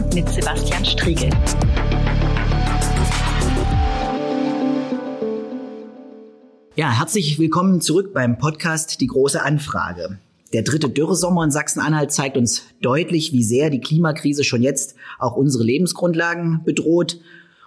und mit Sebastian Striegel. Ja, herzlich willkommen zurück beim Podcast Die große Anfrage. Der dritte Dürresommer in Sachsen-Anhalt zeigt uns deutlich, wie sehr die Klimakrise schon jetzt auch unsere Lebensgrundlagen bedroht.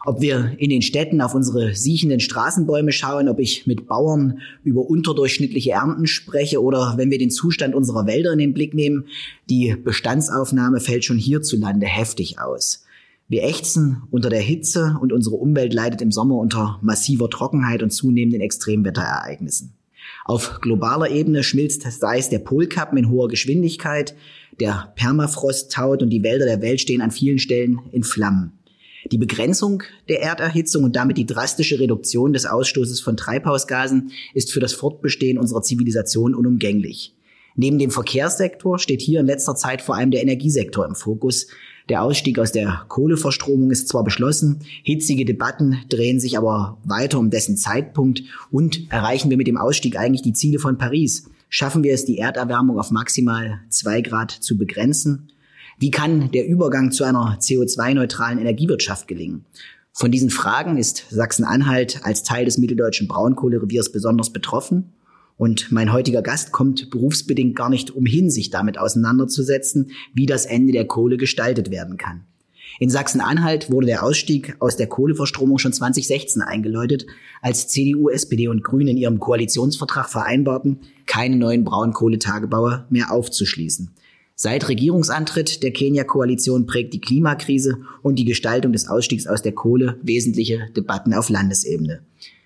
Ob wir in den Städten auf unsere siechenden Straßenbäume schauen, ob ich mit Bauern über unterdurchschnittliche Ernten spreche oder wenn wir den Zustand unserer Wälder in den Blick nehmen, die Bestandsaufnahme fällt schon hierzulande heftig aus. Wir ächzen unter der Hitze und unsere Umwelt leidet im Sommer unter massiver Trockenheit und zunehmenden Extremwetterereignissen. Auf globaler Ebene schmilzt das Eis der Polkappen in hoher Geschwindigkeit, der Permafrost taut und die Wälder der Welt stehen an vielen Stellen in Flammen. Die Begrenzung der Erderhitzung und damit die drastische Reduktion des Ausstoßes von Treibhausgasen ist für das Fortbestehen unserer Zivilisation unumgänglich. Neben dem Verkehrssektor steht hier in letzter Zeit vor allem der Energiesektor im Fokus. Der Ausstieg aus der Kohleverstromung ist zwar beschlossen, hitzige Debatten drehen sich aber weiter um dessen Zeitpunkt und erreichen wir mit dem Ausstieg eigentlich die Ziele von Paris? Schaffen wir es, die Erderwärmung auf maximal zwei Grad zu begrenzen? Wie kann der Übergang zu einer CO2-neutralen Energiewirtschaft gelingen? Von diesen Fragen ist Sachsen-Anhalt als Teil des mitteldeutschen Braunkohlereviers besonders betroffen. Und mein heutiger Gast kommt berufsbedingt gar nicht umhin, sich damit auseinanderzusetzen, wie das Ende der Kohle gestaltet werden kann. In Sachsen-Anhalt wurde der Ausstieg aus der Kohleverstromung schon 2016 eingeläutet, als CDU, SPD und Grüne in ihrem Koalitionsvertrag vereinbarten, keine neuen Braunkohletagebaue mehr aufzuschließen. Seit Regierungsantritt der Kenia-Koalition prägt die Klimakrise und die Gestaltung des Ausstiegs aus der Kohle wesentliche Debatten auf Landesebene.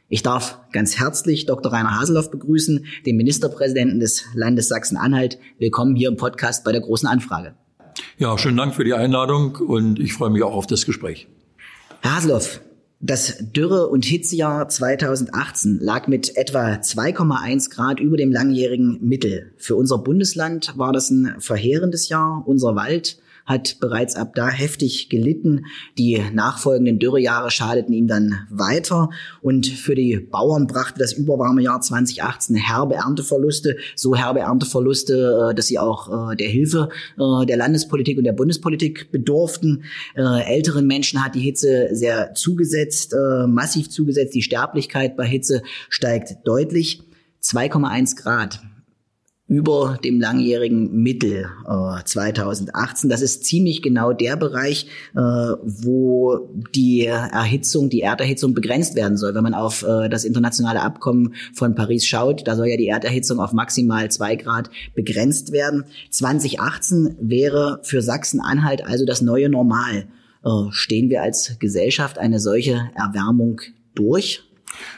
Ich darf ganz herzlich Dr. Rainer Haseloff begrüßen, den Ministerpräsidenten des Landes Sachsen-Anhalt. Willkommen hier im Podcast bei der großen Anfrage. Ja, schönen Dank für die Einladung und ich freue mich auch auf das Gespräch. Herr Haseloff, das Dürre- und Hitzejahr 2018 lag mit etwa 2,1 Grad über dem langjährigen Mittel. Für unser Bundesland war das ein verheerendes Jahr. Unser Wald hat bereits ab da heftig gelitten. Die nachfolgenden Dürrejahre schadeten ihm dann weiter. Und für die Bauern brachte das überwarme Jahr 2018 herbe Ernteverluste, so herbe Ernteverluste, äh, dass sie auch äh, der Hilfe äh, der Landespolitik und der Bundespolitik bedurften. Älteren Menschen hat die Hitze sehr zugesetzt, massiv zugesetzt. Die Sterblichkeit bei Hitze steigt deutlich. 2,1 Grad über dem langjährigen Mittel äh, 2018. Das ist ziemlich genau der Bereich, äh, wo die Erhitzung, die Erderhitzung begrenzt werden soll. Wenn man auf äh, das internationale Abkommen von Paris schaut, da soll ja die Erderhitzung auf maximal zwei Grad begrenzt werden. 2018 wäre für Sachsen-Anhalt also das neue Normal. Äh, stehen wir als Gesellschaft eine solche Erwärmung durch?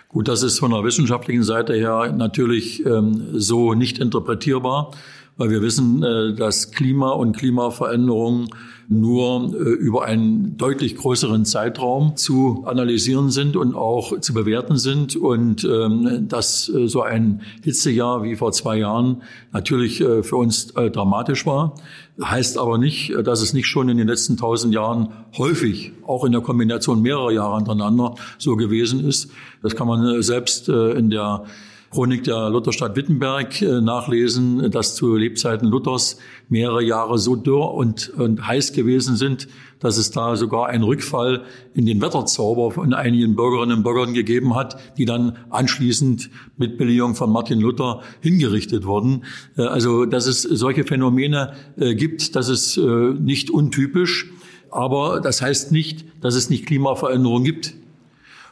Gut, das ist von der wissenschaftlichen Seite her natürlich ähm, so nicht interpretierbar, weil wir wissen, äh, dass Klima und Klimaveränderungen nur äh, über einen deutlich größeren Zeitraum zu analysieren sind und auch zu bewerten sind und ähm, dass äh, so ein Hitzejahr wie vor zwei Jahren natürlich für uns dramatisch war. Heißt aber nicht, dass es nicht schon in den letzten tausend Jahren häufig, auch in der Kombination mehrerer Jahre hintereinander, so gewesen ist. Das kann man selbst in der Chronik der Lutherstadt Wittenberg äh, nachlesen, dass zu Lebzeiten Luthers mehrere Jahre so dürr und, und heiß gewesen sind, dass es da sogar einen Rückfall in den Wetterzauber von einigen Bürgerinnen und Bürgern gegeben hat, die dann anschließend mit Billigung von Martin Luther hingerichtet wurden. Äh, also, dass es solche Phänomene äh, gibt, das ist nicht untypisch. Aber das heißt nicht, dass es nicht Klimaveränderungen gibt.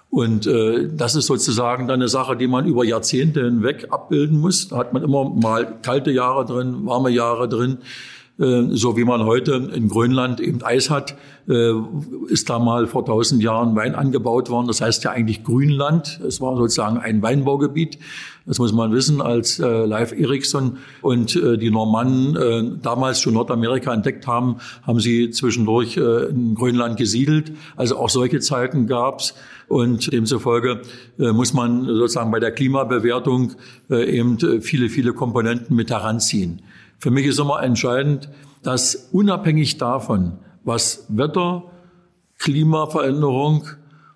Und äh, das ist sozusagen dann eine Sache, die man über Jahrzehnte hinweg abbilden muss. Da hat man immer mal kalte Jahre drin, warme Jahre drin. Äh, so wie man heute in Grönland eben Eis hat, äh, ist da mal vor tausend Jahren Wein angebaut worden. Das heißt ja eigentlich Grünland. Es war sozusagen ein Weinbaugebiet. Das muss man wissen, als äh, Leif Erikson und die Normannen damals schon Nordamerika entdeckt haben, haben sie zwischendurch in Grönland gesiedelt. Also auch solche Zeiten gab's. Und demzufolge muss man sozusagen bei der Klimabewertung eben viele, viele Komponenten mit heranziehen. Für mich ist immer entscheidend, dass unabhängig davon, was Wetter, Klimaveränderung,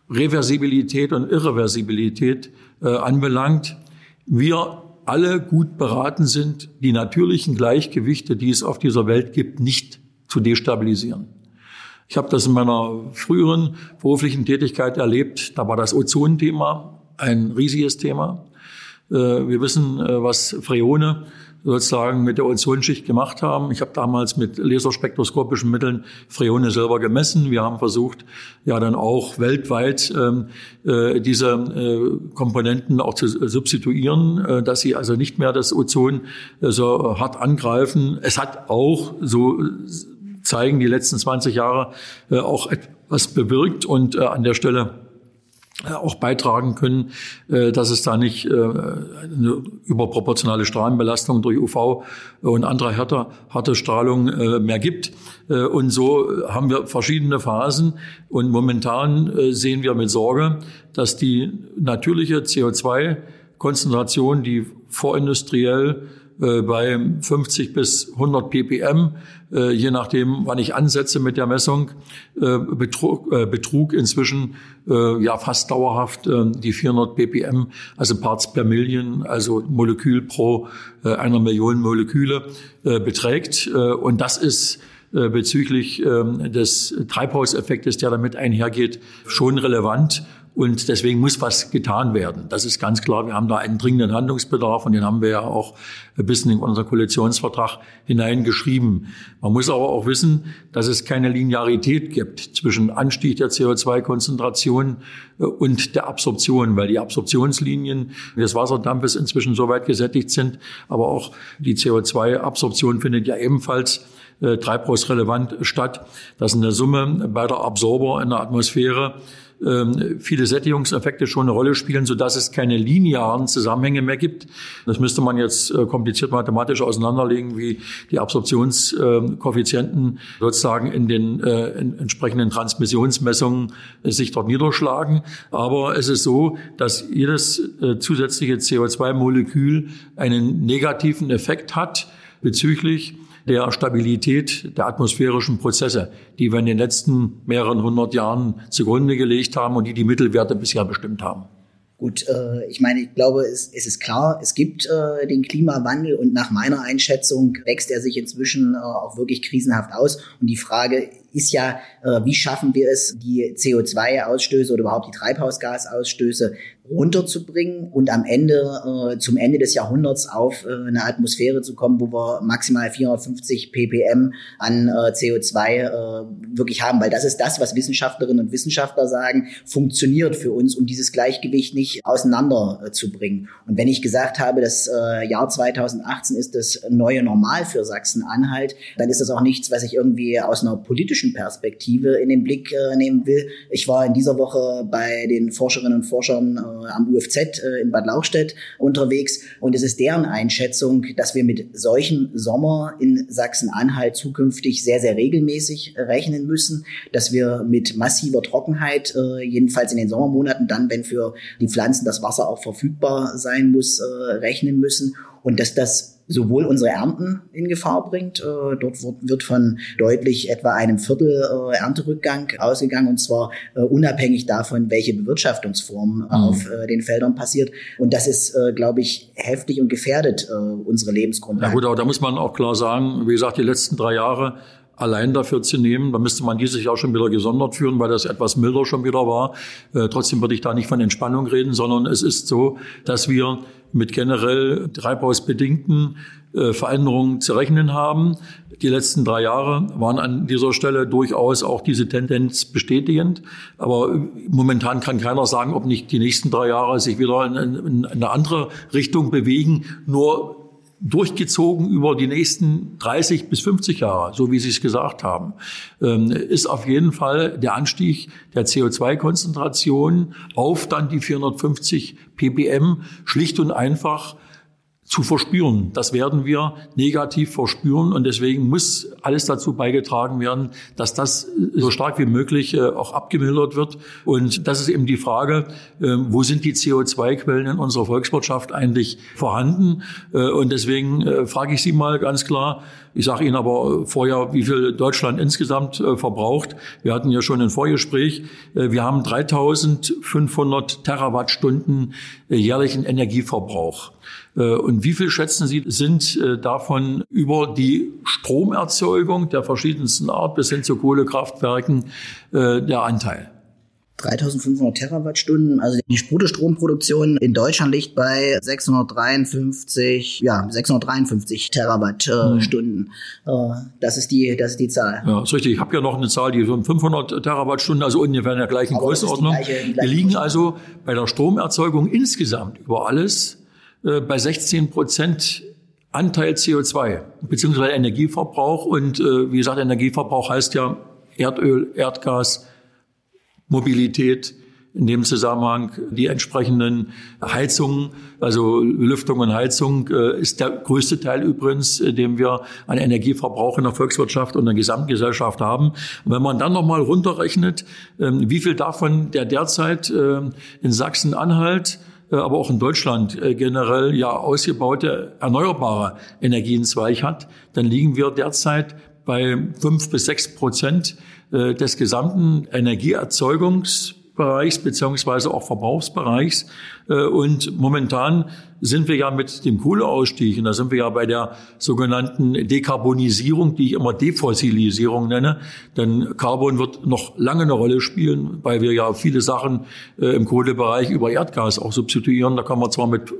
Reversibilität und Irreversibilität äh, anbelangt, wir alle gut beraten sind, die natürlichen Gleichgewichte, die es auf dieser Welt gibt, nicht zu destabilisieren. Ich habe das in meiner früheren beruflichen Tätigkeit erlebt. Da war das Ozonthema ein riesiges Thema. Äh, wir wissen, äh, was Freone sozusagen mit der Ozonschicht gemacht haben. Ich habe damals mit laserspektroskopischen Mitteln Freone selber gemessen. Wir haben versucht, ja dann auch weltweit ähm, äh, diese äh, Komponenten auch zu substituieren, äh, dass sie also nicht mehr das Ozon äh, so hart angreifen. Es hat auch, so zeigen die letzten 20 Jahre, äh, auch etwas bewirkt und äh, an der Stelle auch beitragen können, äh, dass es da nicht äh, eine überproportionale Strahlenbelastung durch UV und andere harte, harte Strahlung mehr gibt. Und so haben wir verschiedene Phasen. Und momentan sehen wir mit Sorge, dass die natürliche CO2-Konzentration, die vorindustriell äh, bei 50 bis 100 ppm, äh, je nachdem, wann ich ansetze mit der Messung, äh, betrug, betrug inzwischen ja fast dauerhaft die 400 ppm, also Parts per Million, also Molekül pro einer Million Moleküle beträgt. Und das ist bezüglich ähm, des Treibhauseffektes, der damit einhergeht, schon relevant. Und deswegen muss was getan werden. Das ist ganz klar. Wir haben da einen dringenden Handlungsbedarf und den haben wir ja auch ein bisschen in unseren Koalitionsvertrag hineingeschrieben. Man muss aber auch wissen, dass es keine Linearität gibt zwischen Anstieg der CO2-Konzentration äh, und der Absorption, weil die Absorptionslinien des Wasserdampfes inzwischen so weit gesättigt sind. Aber auch die CO2-Absorption findet ja ebenfalls äh, treibhausrelevant statt. Das ist eine Summe beider Absorber in der Atmosphäre ähm, viele Sättigungseffekte schon eine Rolle spielen, so dass es keine linearen Zusammenhänge mehr gibt. Das müsste man jetzt äh, kompliziert mathematisch auseinanderlegen, wie die Absorptionskoeffizienten sozusagen in den äh, entsprechenden Transmissionsmessungen sich dort niederschlagen. Aber es ist so, dass jedes äh, zusätzliche CO2-Molekül einen negativen Effekt hat bezüglich der Stabilität der atmosphärischen Prozesse, die wir in den letzten mehreren hundert Jahren zugrunde gelegt haben und die die Mittelwerte bisher bestimmt haben. Gut, äh, ich meine, ich glaube, es, ist klar, es gibt äh, den Klimawandel und nach meiner Einschätzung wächst er sich inzwischen äh, auch wirklich krisenhaft aus. Und die Frage ist ja, wie schaffen wir es, die CO2-Ausstöße oder überhaupt die Treibhausgasausstöße runterzubringen und am Ende, äh, zum Ende des Jahrhunderts auf äh, eine Atmosphäre zu kommen, wo wir maximal 450 ppm an äh, CO2 äh, wirklich haben. Weil das ist das, was Wissenschaftlerinnen und Wissenschaftler sagen, funktioniert für uns, um dieses Gleichgewicht nicht auseinander äh, zu bringen. Und wenn ich gesagt habe, das äh, Jahr 2018 ist das neue Normal für Sachsen-Anhalt, dann ist das auch nichts, was ich irgendwie aus einer politischen Perspektive in den Blick äh, nehmen will. Ich war in dieser Woche bei den Forscherinnen und Forschern äh, am UFZ äh, in Bad Lauchstädt unterwegs. Und es ist deren Einschätzung, dass wir mit solchem Sommer in Sachsen-Anhalt zukünftig sehr, sehr regelmäßig rechnen müssen, dass wir mit massiver Trockenheit, äh, jedenfalls in den Sommermonaten, dann, wenn für die Pflanzen das Wasser auch verfügbar sein muss, äh, rechnen müssen. Und dass das sowohl unsere Ernten in Gefahr bringt. Äh, dort wird von deutlich etwa einem Viertel äh, Ernterückgang ausgegangen und zwar äh, unabhängig davon, welche Bewirtschaftungsform mhm. auf den Feldern passiert. Und das ist, glaube ich, heftig und gefährdet unsere Lebensgrundlage. Ja gut, aber da muss man auch klar sagen, wie gesagt, die letzten drei Jahre allein dafür zu nehmen. Da müsste man dieses Jahr schon wieder gesondert führen, weil das etwas milder schon wieder war. Äh, trotzdem würde ich da nicht von Entspannung reden, sondern es ist so, dass wir mit generell treibhausbedingten äh, Veränderungen zu rechnen haben. Die letzten drei Jahre waren an dieser Stelle durchaus auch diese Tendenz bestätigend. Aber momentan kann keiner sagen, ob nicht die nächsten drei Jahre sich wieder in eine andere Richtung bewegen. Nur durchgezogen über die nächsten 30 bis 50 Jahre, so wie Sie es gesagt haben, ähm, ist auf jeden Fall der Anstieg der CO2-Konzentration auf dann die 450 ppm schlicht und einfach zu verspüren. Das werden wir negativ verspüren und deswegen muss alles dazu beigetragen werden, dass das so stark wie möglich äh, auch abgemildert wird. Und das ist eben die Frage, ähm, wo sind die CO2-Quellen in unserer Volkswirtschaft eigentlich vorhanden? Äh, und deswegen äh, frage ich Sie mal ganz klar, ich sage Ihnen aber vorher, wie viel Deutschland insgesamt verbraucht. Wir hatten ja schon ein Vorgespräch. Wir haben 3500 Terawattstunden jährlichen Energieverbrauch. Und Wie viel schätzen Sie, sind äh, davon über die Stromerzeugung der verschiedensten Art bis hin zu Kohlekraftwerken äh, der Anteil? 3500 Terawattstunden. Also die Bruttostromproduktion in Deutschland liegt bei 653, ja, 653 Terawattstunden. Hm. Das ist die, das ist die Zahl. Ja, ist richtig. Ich habe ja noch eine Zahl, die von 500 Terawattstunden, also ungefähr in der gleichen Aber Größenordnung. Die gleiche, die gleiche Wir liegen also bei der Stromerzeugung insgesamt über alles äh, bei 16 Prozent Anteil CO2 beziehungsweise Energieverbrauch und äh, wie gesagt Energieverbrauch heißt ja Erdöl, Erdgas, Mobilität, in dem Zusammenhang die entsprechenden Heizungen, also Lüftung und Heizung, äh, ist der größte Teil übrigens, äh, den wir an Energieverbrauch in der Volkswirtschaft und der Gesamtgesellschaft haben. Und wenn man dann nochmal runterrechnet, ähm, wie viel davon der derzeit ähm, in Sachsen-Anhalt aber auch in Deutschland generell ja ausgebaute erneuerbare Energienzweig hat, dann liegen wir derzeit bei fünf bis sechs Prozent äh, des gesamten Energieerzeugungsbereichs beziehungsweise auch Verbrauchsbereichs. Äh, und momentan sind wir ja mit dem Kohleausstieg, und da sind wir ja bei der sogenannten Dekarbonisierung, die ich immer Defossilisierung nenne. Denn Carbon wird noch lange eine Rolle spielen, weil wir ja viele Sachen äh, im Kohlebereich über Erdgas auch substituieren. Da kann man zwar mit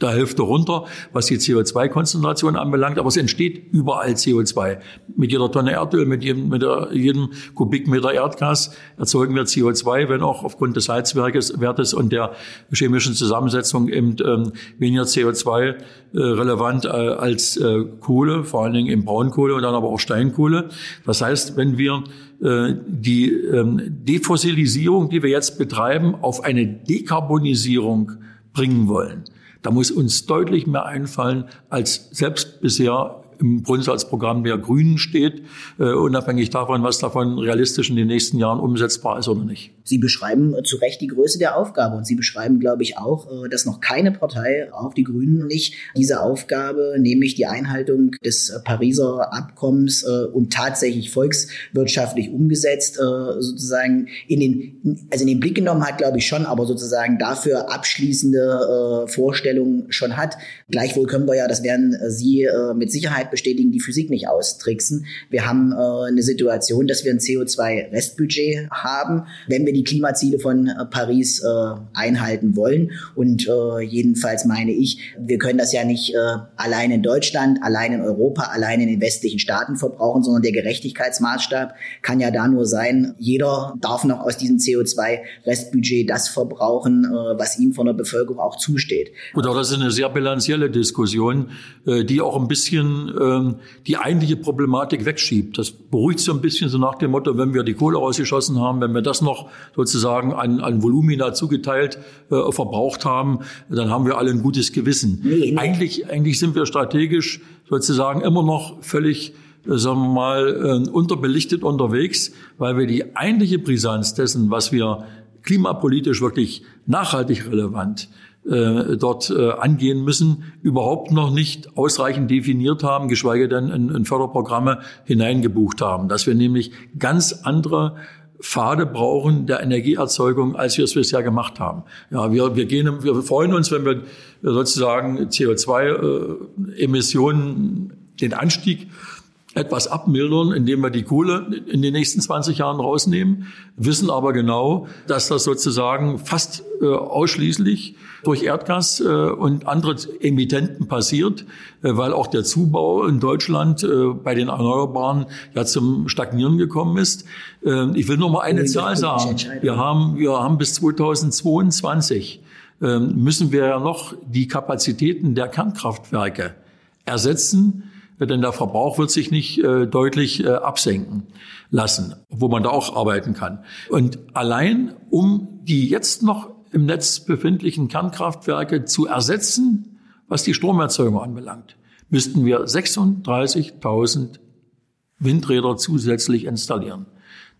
der Hälfte runter, was die CO2-Konzentration anbelangt, aber es entsteht überall CO2. Mit jeder Tonne Erdöl, mit jedem, mit der, jedem Kubikmeter Erdgas erzeugen wir CO2, wenn auch aufgrund des Heizwertes und der chemischen Zusammensetzung eben ähm, weniger CO2 äh, relevant äh, als äh, Kohle, vor allen Dingen in Braunkohle und dann aber auch Steinkohle. Das heißt, wenn wir äh, die ähm, Defossilisierung, die wir jetzt betreiben, auf eine Dekarbonisierung bringen wollen, da muss uns deutlich mehr einfallen, als selbst bisher im Grundsatzprogramm der Grünen steht, äh, unabhängig davon, was davon realistisch in den nächsten Jahren umsetzbar ist oder nicht. Sie beschreiben zu Recht die Größe der Aufgabe und Sie beschreiben, glaube ich, auch, äh, dass noch keine Partei, auch die Grünen nicht, diese Aufgabe, nämlich die Einhaltung des Pariser Abkommens äh, und tatsächlich volkswirtschaftlich umgesetzt, äh, sozusagen in den, also in den Blick genommen hat, glaube ich schon, aber sozusagen dafür abschließende Vorstellungen schon hat. Gleichwohl können wir ja, das werden Sie mit Sicherheit bestätigen, die Physik nicht austricksen. Wir haben eine Situation, dass wir ein CO2-Restbudget haben. Wenn wir die Klimaziele von äh, Paris äh, einhalten wollen. Und äh, jedenfalls meine ich, wir können das ja nicht äh, allein in Deutschland, allein in Europa, allein in den westlichen Staaten verbrauchen, sondern der Gerechtigkeitsmaßstab kann ja da nur sein, jeder darf noch aus diesem CO2-Restbudget das verbrauchen, äh, was ihm von der Bevölkerung auch zusteht. Gut, aber das ist eine sehr bilanzielle Diskussion, äh, die auch ein bisschen äh, die eigentliche Problematik wegschiebt. Das beruhigt so ein bisschen so nach dem Motto, wenn wir die Kohle rausgeschossen haben, wenn wir das noch sozusagen an, an Volumina zugeteilt äh, verbraucht haben, dann haben wir alle ein gutes Gewissen. Nee, Eigentlich, eigentlich sind wir strategisch sozusagen immer noch völlig äh, sagen wir mal, äh, unterbelichtet unterwegs, weil wir die eigentliche Brisanz dessen, was wir klimapolitisch wirklich nachhaltig relevant äh, dort äh, angehen müssen, überhaupt noch nicht ausreichend definiert haben, geschweige denn in, in Förderprogramme hineingebucht haben. Dass wir nämlich ganz andere Pfade brauchen der Energieerzeugung, als wir es bisher gemacht haben. Ja, wir, wir gehen, wir freuen uns, wenn wir sozusagen CO2-Emissionen, äh, den Anstieg etwas abmildern, indem wir die Kohle in den nächsten 20 Jahren rausnehmen, wissen aber genau, dass das sozusagen fast äh, ausschließlich durch Erdgas äh, und andere Emittenten passiert, äh, weil auch der Zubau in Deutschland äh, bei den Erneuerbaren ja zum Stagnieren gekommen ist. Äh, ich will nur mal eine Zahl sagen. Wir haben, wir haben bis 2022 äh, müssen wir ja noch die Kapazitäten der Kernkraftwerke ersetzen, denn der Verbrauch wird sich nicht äh, deutlich äh, absenken lassen, wo man da auch arbeiten kann. Und allein um die jetzt noch im Netz befindlichen Kernkraftwerke zu ersetzen, was die Stromerzeugung anbelangt, müssten wir 36.000 Windräder zusätzlich installieren.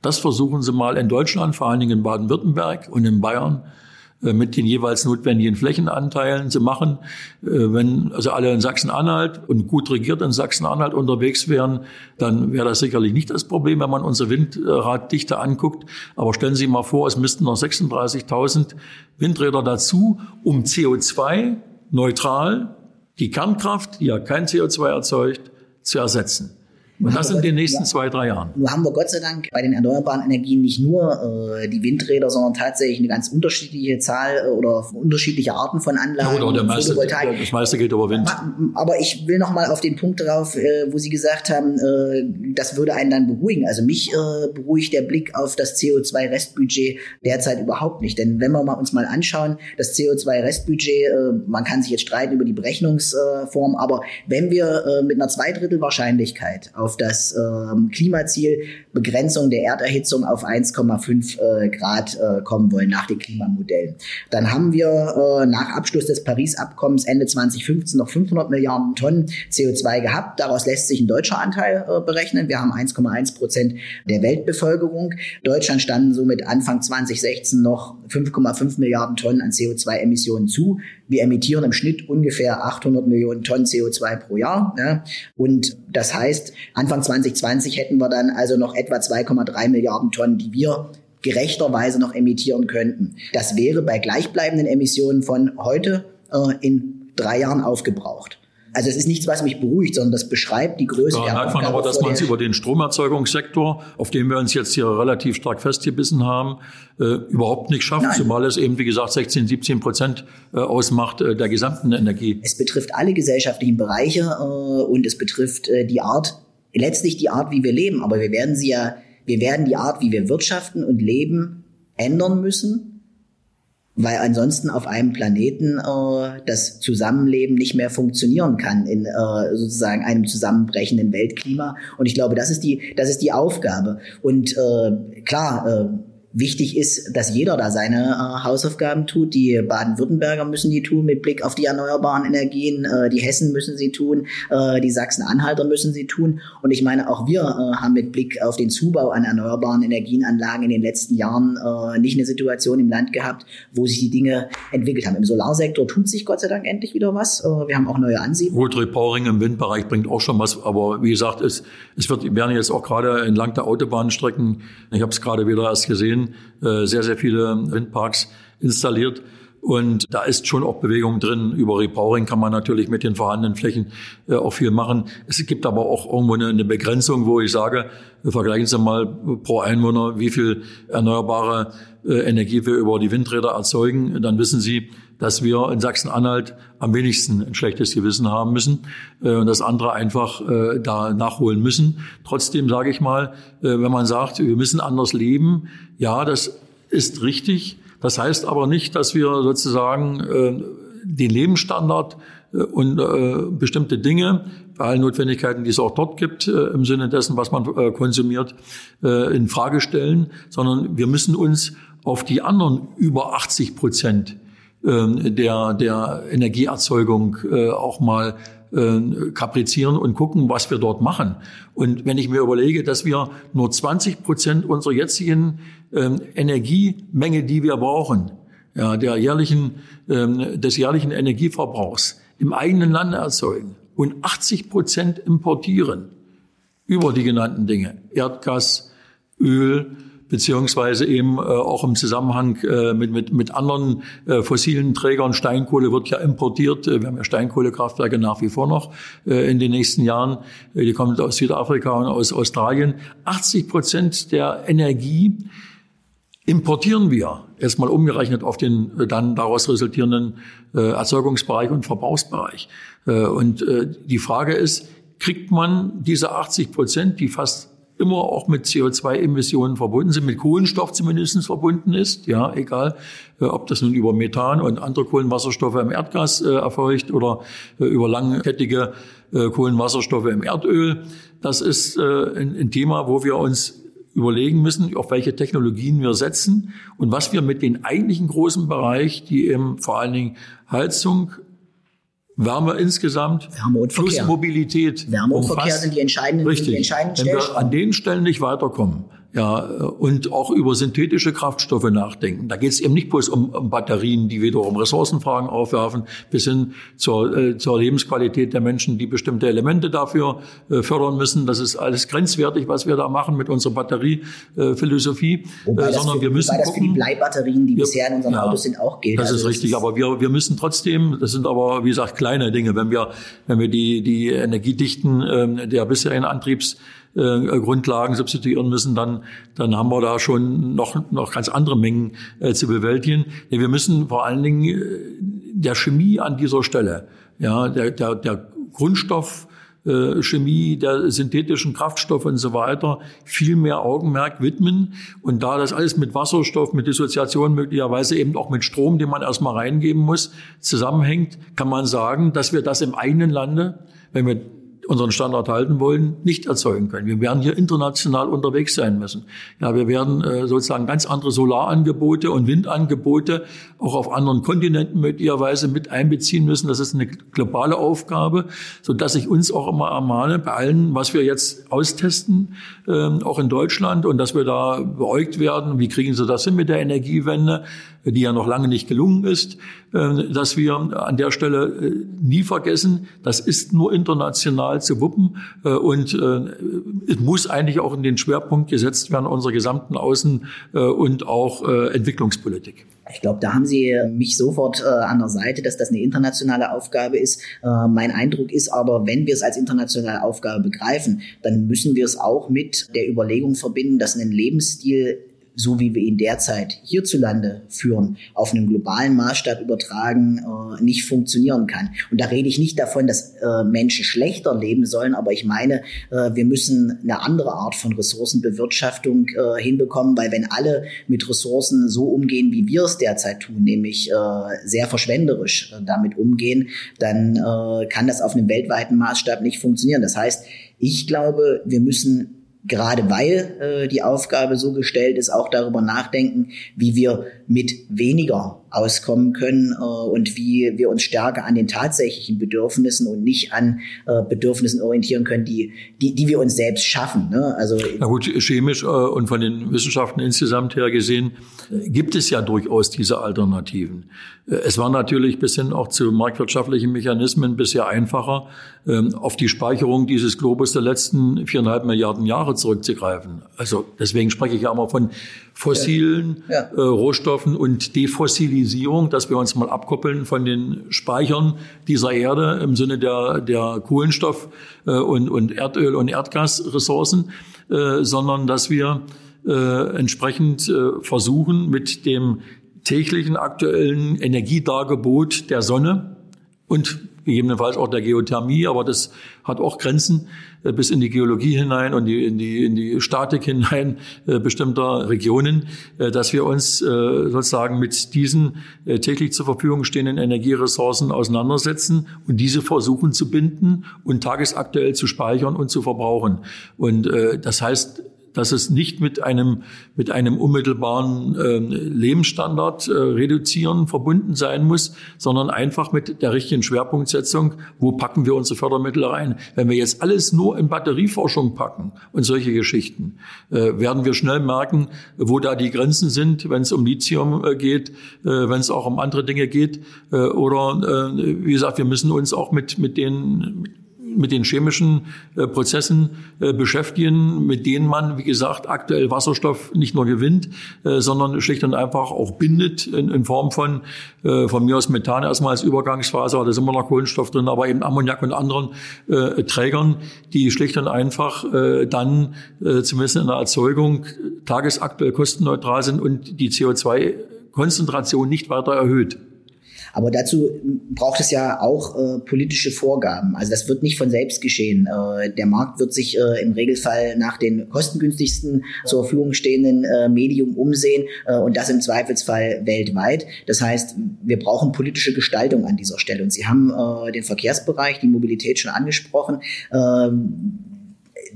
Das versuchen sie mal in Deutschland, vor allen Dingen in Baden-Württemberg und in Bayern äh, mit den jeweils notwendigen Flächenanteilen zu machen. Äh, wenn also alle in Sachsen-Anhalt und gut regiert in Sachsen-Anhalt unterwegs wären, dann wäre das sicherlich nicht das Problem, wenn man unsere Windraddichte anguckt. Aber stellen Sie mal vor, es müssten noch 36.000 Windräder dazu, um CO2 neutral die Kernkraft, die ja kein CO2 erzeugt, zu ersetzen. Und das in den nächsten ja. zwei, drei Jahren. Nur haben wir Gott sei Dank bei den erneuerbaren Energien nicht nur äh, die Windräder, sondern tatsächlich eine ganz unterschiedliche Zahl äh, oder unterschiedliche Arten von Anlagen. Ja, oder der meiste, das meiste geht über Wind. Aber ich will noch mal auf den Punkt darauf, äh, wo Sie gesagt haben, äh, das würde einen dann beruhigen. Also mich äh, beruhigt der Blick auf das CO2-Restbudget derzeit überhaupt nicht. Denn wenn wir mal uns mal anschauen, das CO2-Restbudget, äh, man kann sich jetzt streiten über die Berechnungsform, aber wenn wir mit einer Zweidrittel-Wahrscheinlichkeit auf das ähm, Klimaziel Begrenzung der Erderhitzung auf 1,5 äh, Grad äh, kommen wollen nach den Klimamodellen. Dann haben wir äh, nach Abschluss des Paris-Abkommens Ende 2015 noch 500 Milliarden Tonnen CO2 gehabt. Daraus lässt sich ein deutscher Anteil äh, berechnen. Wir haben 1,1 Prozent der Weltbevölkerung. Deutschland standen somit Anfang 2016 noch 5,5 Milliarden Tonnen an CO2-Emissionen zu. Wir emittieren im Schnitt ungefähr 800 Millionen Tonnen CO2 pro Jahr. Ja. Und das heißt, Anfang 2020 hätten wir dann also noch etwa 2,3 Milliarden Tonnen, die wir gerechterweise noch emittieren könnten. Das wäre bei gleichbleibenden Emissionen von heute äh, in drei Jahren aufgebraucht. Also es ist nichts, was mich beruhigt, sondern das beschreibt die Größe da der merkt man aber, dass man es über den Stromerzeugungssektor, auf dem wir uns jetzt hier relativ stark festgebissen haben, äh, überhaupt nicht schafft, Nein. zumal es eben, wie gesagt, 16, 17 Prozent äh, ausmacht äh, der gesamten Energie. Es betrifft alle gesellschaftlichen Bereiche äh, und es betrifft äh, die Art, letztlich die Art, wie wir leben. Aber wir werden sie ja, wir werden die Art, wie wir wirtschaften und leben, ändern müssen weil ansonsten auf einem Planeten äh, das Zusammenleben nicht mehr funktionieren kann in äh, sozusagen einem zusammenbrechenden Weltklima. Und ich glaube, das ist die, das ist die Aufgabe. Und äh, klar, äh, Wichtig ist, dass jeder da seine äh, Hausaufgaben tut. Die Baden-Württemberger müssen die tun mit Blick auf die erneuerbaren Energien. Äh, die Hessen müssen sie tun. Äh, die Sachsen-Anhalter müssen sie tun. Und ich meine, auch wir äh, haben mit Blick auf den Zubau an erneuerbaren Energienanlagen in den letzten Jahren äh, nicht eine Situation im Land gehabt, wo sich die Dinge entwickelt haben. Im Solarsektor tut sich Gott sei Dank endlich wieder was. Äh, wir haben auch neue Ansiedlungen. Gut, Repowering im Windbereich bringt auch schon was. Aber wie gesagt, es, es wird, werden jetzt auch gerade entlang der Autobahnstrecken, ich habe es gerade wieder erst gesehen, äh, sehr, sehr viele Windparks installiert. Und da ist schon auch Bewegung drin. Über Repowering kann man natürlich mit den vorhandenen Flächen äh, auch viel machen. Es gibt aber auch irgendwo eine, eine Begrenzung, wo ich sage, vergleichen Sie mal pro Einwohner, wie viel erneuerbare äh, Energie wir über die Windräder erzeugen. Dann wissen Sie, dass wir in Sachsen-Anhalt am wenigsten ein schlechtes Gewissen haben müssen äh, und das andere einfach äh, da nachholen müssen. Trotzdem sage ich mal, äh, wenn man sagt, wir müssen anders leben, ja, das ist richtig. Das heißt aber nicht, dass wir sozusagen äh, den Lebensstandard äh, und äh, bestimmte Dinge bei allen Notwendigkeiten, die es auch dort gibt, äh, im Sinne dessen, was man äh, konsumiert, äh, in Frage stellen, sondern wir müssen uns auf die anderen über 80 Prozent der, der Energieerzeugung äh, auch mal äh, kaprizieren und gucken, was wir dort machen. Und wenn ich mir überlege, dass wir nur 20 Prozent unserer jetzigen ähm, Energiemenge, die wir brauchen, ja, der jährlichen, ähm, des jährlichen Energieverbrauchs im eigenen Land erzeugen und 80 Prozent importieren über die genannten Dinge, Erdgas, Öl, beziehungsweise eben äh, auch im Zusammenhang äh, mit, mit, mit anderen äh, fossilen Trägern. Steinkohle wird ja importiert. Äh, wir haben ja Steinkohlekraftwerke nach wie vor noch äh, in den nächsten Jahren. Äh, die kommen aus Südafrika und aus Australien. 80 Prozent der Energie importieren wir, erstmal umgerechnet auf den äh, dann daraus resultierenden äh, Erzeugungsbereich und Verbrauchsbereich. Äh, und äh, die Frage ist, kriegt man diese 80 Prozent, die fast immer auch mit CO2-Emissionen verbunden sind, mit Kohlenstoff zumindest verbunden ist, ja, egal, äh, ob das nun über Methan und andere Kohlenwasserstoffe im Erdgas äh, erfolgt oder äh, über langkettige äh, Kohlenwasserstoffe im Erdöl. Das ist äh, ein, ein Thema, wo wir uns überlegen müssen, auf welche Technologien wir setzen und was wir mit den eigentlichen großen Bereich, die eben vor allen Dingen Heizung, Wärme insgesamt, Wärme und Verkehr. plus Mobilität. Wärme und Verkehr sind die entscheidenden, Richtig. Die entscheidenden Wenn wir an den Stellen nicht weiterkommen, ja, und auch über synthetische Kraftstoffe nachdenken. Da geht es eben nicht bloß um, um, Batterien, die wiederum Ressourcenfragen aufwerfen, bis hin zur, äh, zur Lebensqualität der Menschen, die bestimmte Elemente dafür äh, fördern müssen. Das ist alles grenzwertig, was wir da machen mit unserer Batteriephilosophie. Wobei äh, sondern für, wir müssen das für die Bleibatterien, die wir, bisher in unseren ja, Autos sind, auch gilt. Das also ist richtig, ist aber wir, wir müssen trotzdem, das sind aber, wie gesagt, kleine Dinge. Wenn wir, wenn wir die, die Energiedichten äh, der bisherigen Antriebs äh, Grundlagen substituieren müssen, dann, dann haben wir da schon noch, noch ganz andere Mengen äh, zu bewältigen. Nee, wir müssen vor allen Dingen äh, der Chemie an dieser Stelle, ja, der, der, der Grundstoff, äh, Chemie, der synthetischen Kraftstoffe und so weiter viel mehr Augenmerk widmen. Und da das alles mit Wasserstoff, mit Dissoziation möglicherweise eben auch mit Strom, den man erstmal reingeben muss, zusammenhängt, kann man sagen, dass wir das im eigenen Lande, wenn wir unseren Standard halten wollen, nicht erzeugen können. Wir werden hier international unterwegs sein müssen. Ja, wir werden äh, sozusagen ganz andere Solarangebote und Windangebote auch auf anderen Kontinenten möglicherweise mit einbeziehen müssen. Das ist eine globale Aufgabe, so dass ich uns auch immer ermahne, bei allem, was wir jetzt austesten, äh, auch in Deutschland, und dass wir da beäugt werden, wie kriegen Sie das hin mit der Energiewende, die ja noch lange nicht gelungen ist, äh, dass wir an der Stelle äh, nie vergessen, das ist nur international zu wuppen äh, und es muss eigentlich auch in den Schwerpunkt gesetzt werden unserer gesamten Außen- und auch Entwicklungspolitik. Ich glaube, da haben Sie mich sofort äh, an der Seite, dass das eine internationale Aufgabe ist. Äh, mein Eindruck ist aber, wenn wir es als internationale Aufgabe begreifen, dann müssen wir es auch mit der Überlegung verbinden, dass ein Lebensstil so wie wir ihn derzeit hierzulande führen, auf einem globalen Maßstab übertragen, äh, nicht funktionieren kann. Und da rede ich nicht davon, dass äh, Menschen schlechter leben sollen, aber ich meine, äh, wir müssen eine andere Art von Ressourcenbewirtschaftung äh, hinbekommen, weil wenn alle mit Ressourcen so umgehen, wie wir es derzeit tun, nämlich äh, sehr verschwenderisch äh, damit umgehen, dann kann das auf einem weltweiten Maßstab nicht funktionieren. Das heißt, ich glaube, wir müssen gerade weil äh, die Aufgabe so gestellt ist, auch darüber nachdenken, wie wir mit weniger auskommen können äh, und wie wir uns stärker an den tatsächlichen Bedürfnissen und nicht an äh, Bedürfnissen orientieren können, die, die, die wir uns selbst schaffen. Ne? Also Na gut, chemisch äh, und von den Wissenschaften insgesamt her gesehen gibt es ja durchaus diese Alternativen. Äh, es war natürlich bis hin auch zu marktwirtschaftlichen Mechanismen bisher einfacher, ähm, auf die Speicherung dieses Globus der letzten viereinhalb Milliarden Jahre zurückzugreifen. Also deswegen spreche ich ja immer von fossilen ja. Ja. Äh, Rohstoffen und Defossilisierung, dass wir uns mal abkoppeln von den Speichern dieser Erde im Sinne der, der Kohlenstoff- äh, und, und Erdöl- und Erdgasressourcen, äh, sondern dass wir äh, entsprechend äh, versuchen, mit dem täglichen aktuellen Energiedargebot der Sonne und gegebenenfalls auch der Geothermie, aber das hat auch Grenzen äh, bis in die Geologie hinein und die, in, die, in die Statik hinein äh, bestimmter Regionen, äh, dass wir uns sozusagen mit diesen täglich zur Verfügung stehenden Energieressourcen auseinandersetzen und diese versuchen zu binden und tagesaktuell zu speichern und zu verbrauchen. Und das heißt, dass es nicht mit einem, mit einem unmittelbaren äh, Lebensstandard äh, reduzieren verbunden sein muss, sondern einfach mit der richtigen Schwerpunktsetzung, wo packen wir unsere Fördermittel rein. Wenn wir jetzt alles nur in Batterieforschung packen und solche Geschichten, äh, werden wir schnell merken, wo da die Grenzen sind, wenn es um Lithium äh, geht, äh, wenn es auch um andere Dinge geht. Äh, oder äh, wie gesagt, wir müssen uns auch mit, mit den mit den chemischen äh, Prozessen äh, beschäftigen, mit denen man, wie gesagt, aktuell Wasserstoff nicht nur gewinnt, äh, sondern schlicht und einfach auch bindet in, in Form von, von mir aus Methan erstmal als Übergangsphase, da ist immer noch Kohlenstoff drin, aber eben Ammoniak und anderen Trägern, die schlicht und einfach dann zumindest in der Erzeugung tagesaktuell kostenneutral sind und die CO2-Konzentration nicht weiter erhöht. Aber dazu braucht es ja auch äh, politische Vorgaben. Also das wird nicht von selbst geschehen. Äh, der Markt wird sich äh, im Regelfall nach den kostengünstigsten zur Verfügung stehenden äh, Medium umsehen äh, und das im Zweifelsfall weltweit. Das heißt, wir brauchen politische Gestaltung an dieser Stelle. Und Sie haben äh, den Verkehrsbereich, die Mobilität schon angesprochen. Ähm,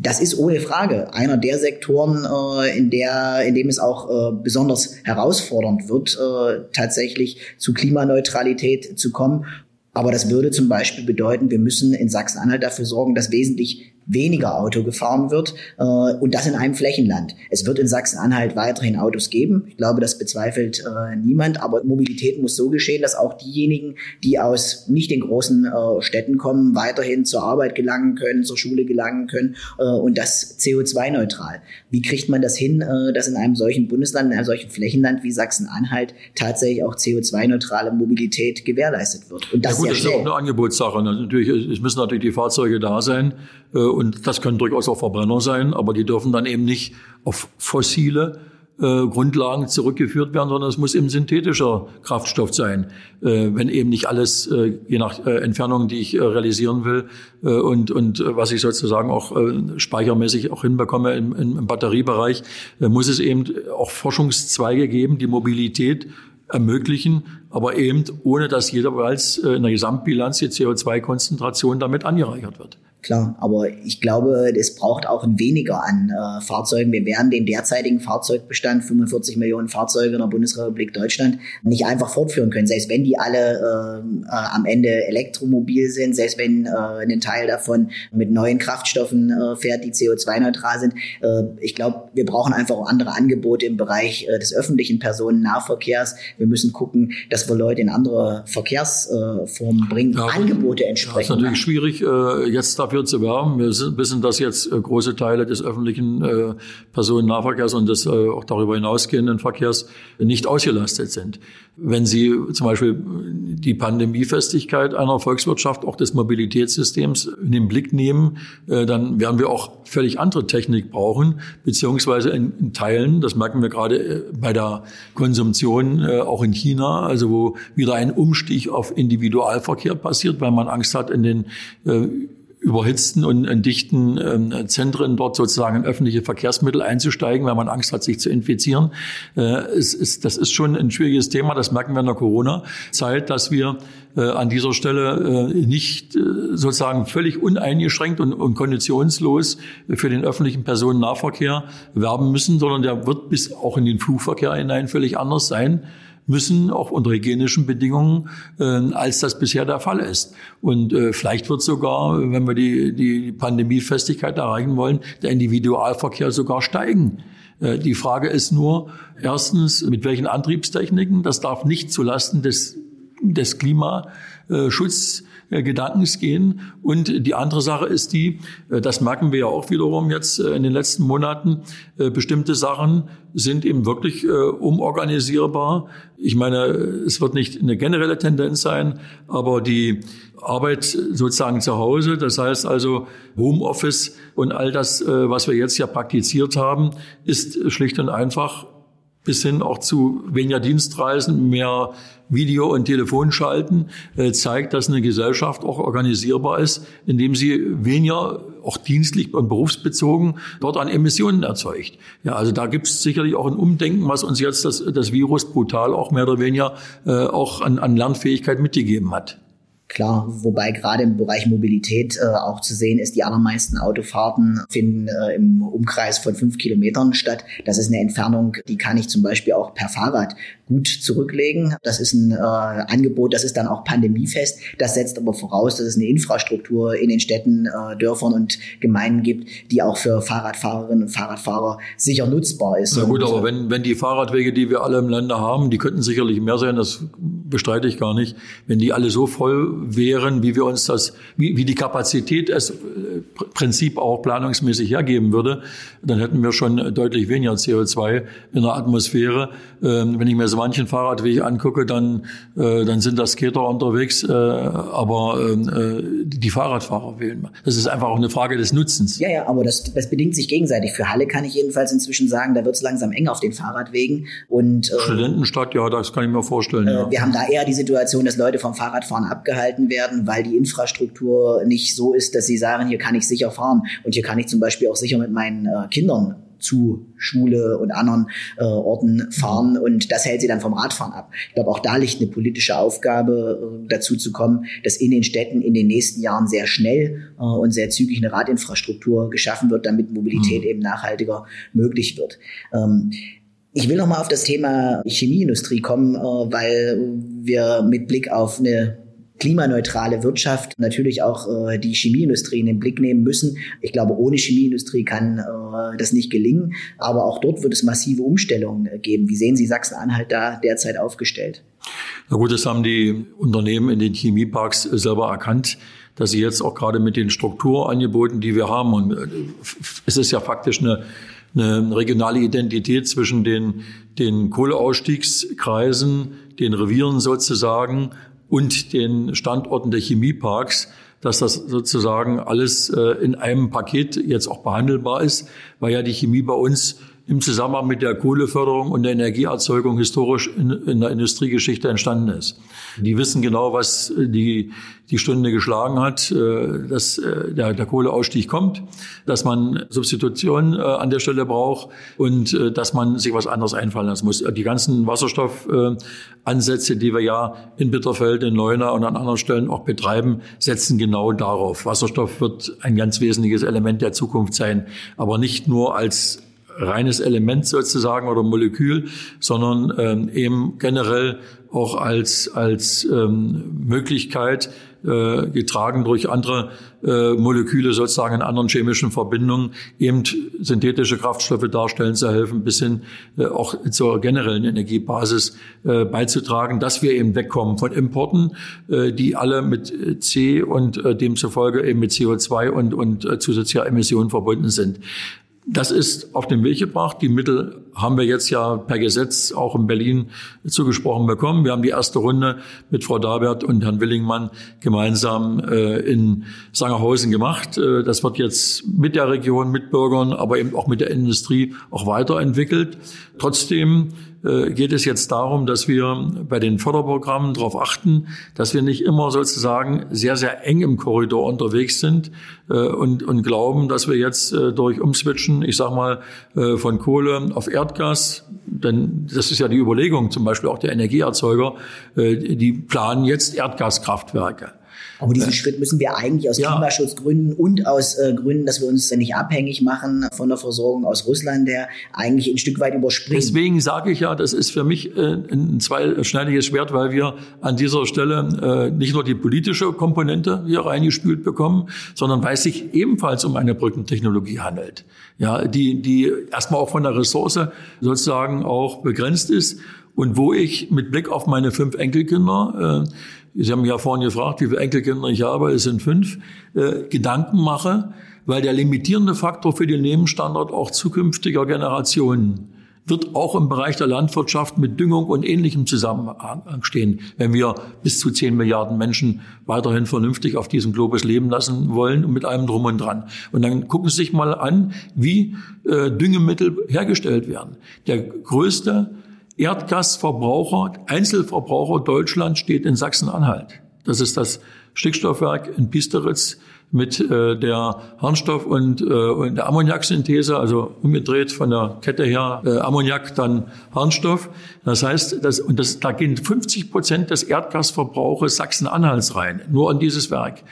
das ist ohne Frage einer der Sektoren, äh, in, der, in dem es auch äh, besonders herausfordernd wird, äh, tatsächlich zu Klimaneutralität zu kommen. Aber das würde zum Beispiel bedeuten, wir müssen in Sachsen-Anhalt dafür sorgen, dass wesentlich weniger Auto gefahren wird äh, und das in einem Flächenland. Es wird in Sachsen-Anhalt weiterhin Autos geben. Ich glaube, das bezweifelt äh, niemand, aber Mobilität muss so geschehen, dass auch diejenigen, die aus nicht den großen äh, Städten kommen, weiterhin zur Arbeit gelangen können, zur Schule gelangen können äh, und das CO2-neutral. Wie kriegt man das hin, äh, dass in einem solchen Bundesland, in einem solchen Flächenland wie Sachsen-Anhalt tatsächlich auch CO2-neutrale Mobilität gewährleistet wird? Und das ja gut, das ist auch eine Angebotssache. Natürlich, es müssen natürlich die Fahrzeuge da sein äh, und das können durchaus auch Verbrenner sein, aber die dürfen dann eben nicht auf fossile äh, Grundlagen zurückgeführt werden, sondern es muss eben synthetischer Kraftstoff sein, äh, wenn eben nicht alles, äh, je nach äh, Entfernung, die ich äh, realisieren will äh, und, und was ich sozusagen auch speichermäßig auch hinbekomme im, im Batteriebereich, muss es eben auch Forschungszweige geben, die Mobilität ermöglichen, aber eben ohne dass jeweils in der Gesamtbilanz die CO2-Konzentration damit angereichert wird. Klar, aber ich glaube, es braucht auch ein weniger an äh, Fahrzeugen. Wir werden den derzeitigen Fahrzeugbestand, 45 Millionen Fahrzeuge in der Bundesrepublik Deutschland, nicht einfach fortführen können. Selbst wenn die alle äh, äh, am Ende elektromobil sind, selbst wenn äh, ein Teil davon mit neuen Kraftstoffen äh, fährt, die CO2-neutral sind. Äh, ich glaube, wir brauchen einfach auch andere Angebote im Bereich äh, des öffentlichen Personennahverkehrs. Wir müssen gucken, dass wir Leute in andere Verkehrsformen äh, bringen, ja, Angebote entsprechend. Das ist natürlich schwierig, äh, jetzt da dafür zu werben. Wir wissen, dass jetzt äh, große Teile des öffentlichen äh, Personennahverkehrs und des äh, auch darüber hinausgehenden Verkehrs nicht ausgelastet sind. Wenn Sie zum Beispiel die Pandemiefestigkeit einer Volkswirtschaft, auch des Mobilitätssystems in den Blick nehmen, dann werden wir auch völlig andere Technik brauchen, beziehungsweise in, Teilen, das merken wir gerade bei der Konsumption auch in China, also wo wieder ein Umstieg auf Individualverkehr passiert, weil man Angst hat, in den überhitzten und in dichten ähm, Zentren dort sozusagen in öffentliche Verkehrsmittel einzusteigen, weil man Angst hat, sich zu infizieren. Äh, ist, ist, das ist schon ein schwieriges Thema. Das merken wir in der Corona-Zeit, dass wir äh, an dieser Stelle äh, nicht äh, sozusagen völlig uneingeschränkt und, und konditionslos für den öffentlichen Personennahverkehr werben müssen, sondern der wird bis auch in den Flugverkehr hinein völlig anders sein müssen, auch unter hygienischen Bedingungen, äh, als das bisher der Fall ist. Und äh, vielleicht wird sogar, wenn wir die, die Pandemiefestigkeit erreichen wollen, der Individualverkehr sogar steigen. Äh, die Frage ist nur, erstens, mit welchen Antriebstechniken? Das darf nicht zulasten des, des Klimaschutzes Gedankens gehen. Und die andere Sache ist die, äh, das merken wir ja auch wiederum jetzt äh, in den letzten Monaten, bestimmte Sachen sind eben wirklich umorganisierbar. Ich meine, es wird nicht eine generelle Tendenz sein, aber die Arbeit sozusagen zu Hause, das heißt also Homeoffice und all das, was wir jetzt ja praktiziert haben, ist schlicht und einfach bis hin auch zu weniger Dienstreisen, mehr Video- und Telefonschalten, äh, zeigt, dass eine Gesellschaft auch organisierbar ist, indem sie weniger auch dienstlich und berufsbezogen dort an Emissionen erzeugt. Ja, also da gibt es sicherlich auch ein Umdenken, was uns jetzt das, das Virus brutal auch mehr oder weniger äh, auch an, an Lernfähigkeit mitgegeben hat. Klar, wobei gerade im Bereich Mobilität äh, auch zu sehen ist, die allermeisten Autofahrten finden äh, im Umkreis von fünf Kilometern statt. Das ist eine Entfernung, die kann ich zum Beispiel auch per Fahrrad gut zurücklegen. Das ist ein äh, Angebot, das ist dann auch pandemiefest. Das setzt aber voraus, dass es eine Infrastruktur in den Städten, äh, Dörfern und Gemeinden gibt, die auch für Fahrradfahrerinnen und Fahrradfahrer sicher nutzbar ist. Na gut, aber wenn, wenn die Fahrradwege, die wir alle im Lande haben, die könnten sicherlich mehr sein, das bestreite ich gar nicht. Wenn die alle so voll wären, wie wir uns das, wie, wie die Kapazität es äh, Prinzip auch planungsmäßig hergeben würde, dann hätten wir schon deutlich weniger CO2 in der Atmosphäre. Ähm, wenn ich mir so manchen Fahrradweg angucke, dann, äh, dann sind das Skater unterwegs, äh, aber ähm, äh, die Fahrradfahrer wählen. Das ist einfach auch eine Frage des Nutzens. Ja, ja, aber das, das bedingt sich gegenseitig. Für Halle kann ich jedenfalls inzwischen sagen, da wird es langsam eng auf den Fahrradwegen. Und, äh, Studentenstadt, ja, das kann ich mir vorstellen. Äh, ja. Wir haben da eher die Situation, dass Leute vom Fahrradfahren abgehalten werden, weil die Infrastruktur nicht so ist, dass sie sagen, hier kann ich sicher fahren und hier kann ich zum Beispiel auch sicher mit meinen äh, Kindern zu Schule und anderen äh, Orten fahren und das hält sie dann vom Radfahren ab. Ich glaube, auch da liegt eine politische Aufgabe, äh, dazu zu kommen, dass in den Städten in den nächsten Jahren sehr schnell äh, und sehr zügig eine Radinfrastruktur geschaffen wird, damit Mobilität mhm. eben nachhaltiger möglich wird. Ähm, ich will noch mal auf das Thema Chemieindustrie kommen, äh, weil wir mit Blick auf eine klimaneutrale Wirtschaft natürlich auch äh, die Chemieindustrie in den Blick nehmen müssen. Ich glaube, ohne Chemieindustrie kann äh, das nicht gelingen, aber auch dort wird es massive Umstellungen äh, geben. Wie sehen Sie Sachsen-Anhalt da derzeit aufgestellt? Na gut, das haben die Unternehmen in den Chemieparks selber erkannt, dass sie jetzt auch gerade mit den Strukturangeboten, die wir haben, und äh, es ist ja faktisch eine eine regionale Identität zwischen den, den Kohleausstiegskreisen, den Revieren sozusagen und den Standorten der Chemieparks, dass das sozusagen alles äh, in einem Paket jetzt auch behandelbar ist, weil ja die Chemie bei uns im Zusammenhang mit der Kohleförderung und der Energieerzeugung historisch in, in, der Industriegeschichte entstanden ist. Die wissen genau, was die, die Stunde geschlagen hat, äh, dass äh, der, der Kohleausstieg kommt, dass man Substitution äh, an der Stelle braucht und dass man sich was anderes einfallen lassen muss. Die ganzen Wasserstoffansätze, die wir ja in Bitterfeld, in Leuna und an anderen Stellen auch betreiben, setzen genau darauf. Wasserstoff wird ein ganz wesentliches Element der Zukunft sein, aber nicht nur als reines Element sozusagen oder Molekül, sondern ähm, eben generell auch als, als ähm, Möglichkeit, äh, getragen durch andere äh, Moleküle sozusagen in anderen chemischen Verbindungen, eben synthetische Kraftstoffe darstellen zu helfen, bis hin äh, auch zur generellen Energiebasis äh, beizutragen, dass wir eben wegkommen von Importen, äh, die alle mit C und äh, demzufolge eben mit CO2 und, und äh, zusätzlicher Emissionen verbunden sind. Das ist auf den Weg gebracht. Die Mittel haben wir jetzt ja per Gesetz auch in Berlin zugesprochen bekommen. Wir haben die erste Runde mit Frau Dabert und Herrn Willingmann gemeinsam äh, in Sangerhausen gemacht. Äh, das wird jetzt mit der Region, mit Bürgern, aber eben auch mit der Industrie auch weiterentwickelt. Trotzdem geht es jetzt darum, dass wir bei den Förderprogrammen darauf achten, dass wir nicht immer sozusagen sehr, sehr eng im Korridor unterwegs sind äh, und, und glauben, dass wir jetzt äh, durch Umswitchen, ich sag mal, von Kohle auf Erdgas, denn das ist ja die Überlegung zum Beispiel auch der Energieerzeuger, die planen jetzt Erdgaskraftwerke. Aber diesen ja. Schritt müssen wir eigentlich aus ja. Klimaschutzgründen und aus äh, Gründen, dass wir uns nicht abhängig machen von der Versorgung aus Russland, der eigentlich ein Stück weit überspringt. Deswegen sage ich ja, das ist für mich äh, ein zweischneidiges Schwert, weil wir an dieser Stelle äh, nicht nur die politische Komponente hier reingespült bekommen, sondern weil es sich ebenfalls um eine Brückentechnologie handelt. Ja, die, die erstmal auch von der Ressource sozusagen auch begrenzt ist und wo ich mit Blick auf meine fünf Enkelkinder äh, Sie haben ja vorhin gefragt, wie viele Enkelkinder ich habe, es sind fünf, äh, Gedanken mache, weil der limitierende Faktor für den Lebensstandard auch zukünftiger Generationen wird auch im Bereich der Landwirtschaft mit Düngung und ähnlichem Zusammenhang stehen, wenn wir bis zu zehn Milliarden Menschen weiterhin vernünftig auf diesem Globus leben lassen wollen und mit allem drum und dran. Und dann gucken Sie sich mal an, wie äh, Düngemittel hergestellt werden. Der größte Erdgasverbraucher, Einzelverbraucher Deutschland steht in Sachsen-Anhalt. Das ist das Stickstoffwerk in Piesteritz mit äh, der Harnstoff- und, äh, und der Ammoniaksynthese, also umgedreht von der Kette her äh, Ammoniak, dann Harnstoff. Das heißt, das, und das, da gehen 50 Prozent des Erdgasverbrauches Sachsen-Anhalts rein, nur an dieses Werk.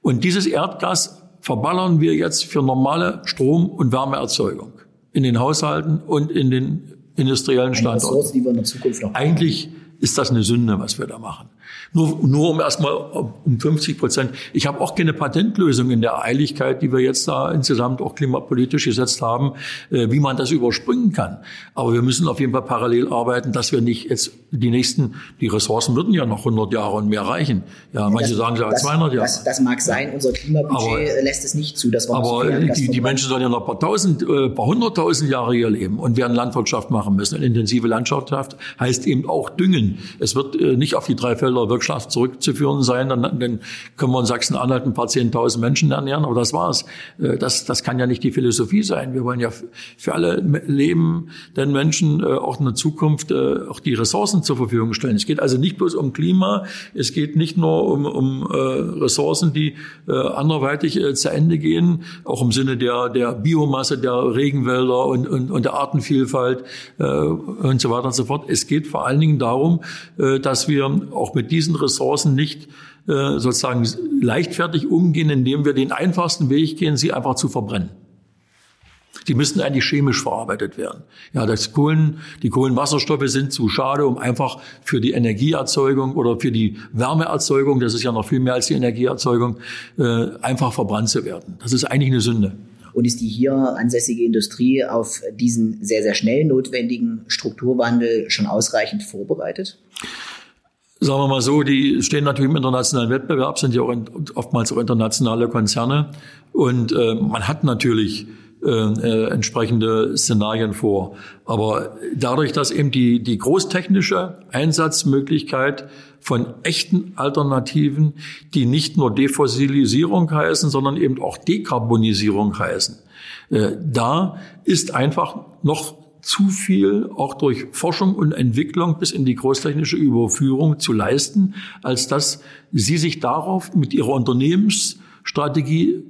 Und dieses Erdgas verballern wir jetzt für normale Strom- und Wärmeerzeugung in den Haushalten und in den industriellen Standorten. Ressource, die wir in der Zukunft noch Eigentlich ist das eine Sünde, was wir da machen. Nur, nur um erstmal um 50 Prozent. Ich habe auch keine Patentlösung in der Eiligkeit, die wir jetzt da insgesamt auch klimapolitisch gesetzt haben, äh, wie man das überspringen kann. Aber wir müssen auf jeden Fall parallel arbeiten, dass wir nicht jetzt die nächsten, die Ressourcen würden ja noch 100 Jahre und mehr reichen. Ja, ja manche das, sagen sogar 200 Jahre. Das, das, mag sein, unser Klimabudget aber, lässt es nicht zu. Das war aber die, die Menschen sollen ja noch ein paar tausend, äh, paar hunderttausend Jahre hier leben und werden Landwirtschaft machen müssen. Und intensive Landwirtschaft heißt eben auch Düngen. Es wird äh, nicht auf die drei Felder Wirtschaft zurückzuführen sein. Dann, dann können wir in Sachsen-Anhalt ein paar zehntausend Menschen ernähren, aber das war's. Äh, das, das kann ja nicht die Philosophie sein. Wir wollen ja für alle lebenden Menschen äh, auch in der Zukunft äh, auch die Ressourcen zur Verfügung stellen. Es geht also nicht bloß um Klima, es geht nicht nur um, um Ressourcen, die anderweitig zu Ende gehen, auch im Sinne der, der Biomasse, der Regenwälder und, und, und der Artenvielfalt und so weiter und so fort. Es geht vor allen Dingen darum, dass wir auch mit diesen Ressourcen nicht äh, sozusagen leichtfertig umgehen, indem wir den einfachsten Weg gehen, sie einfach zu verbrennen. Die müssten eigentlich chemisch verarbeitet werden. Ja, das Kohlen, die Kohlenwasserstoffe sind zu schade, um einfach für die Energieerzeugung oder für die Wärmeerzeugung, das ist ja noch viel mehr als die Energieerzeugung, äh, einfach verbrannt zu werden. Das ist eigentlich eine Sünde. Und ist die hier ansässige Industrie auf diesen sehr, sehr schnell notwendigen Strukturwandel schon ausreichend vorbereitet? Sagen wir mal so, die stehen natürlich im internationalen Wettbewerb, sind ja auch oftmals auch internationale Konzerne. Und äh, man hat natürlich äh, äh, entsprechende Szenarien vor. Aber dadurch, dass eben die, die großtechnische Einsatzmöglichkeit von echten Alternativen, die nicht nur Defossilisierung heißen, sondern eben auch Dekarbonisierung heißen, äh, da ist einfach noch zu viel auch durch Forschung und Entwicklung bis in die großtechnische Überführung zu leisten, als dass Sie sich darauf mit Ihrer Unternehmensstrategie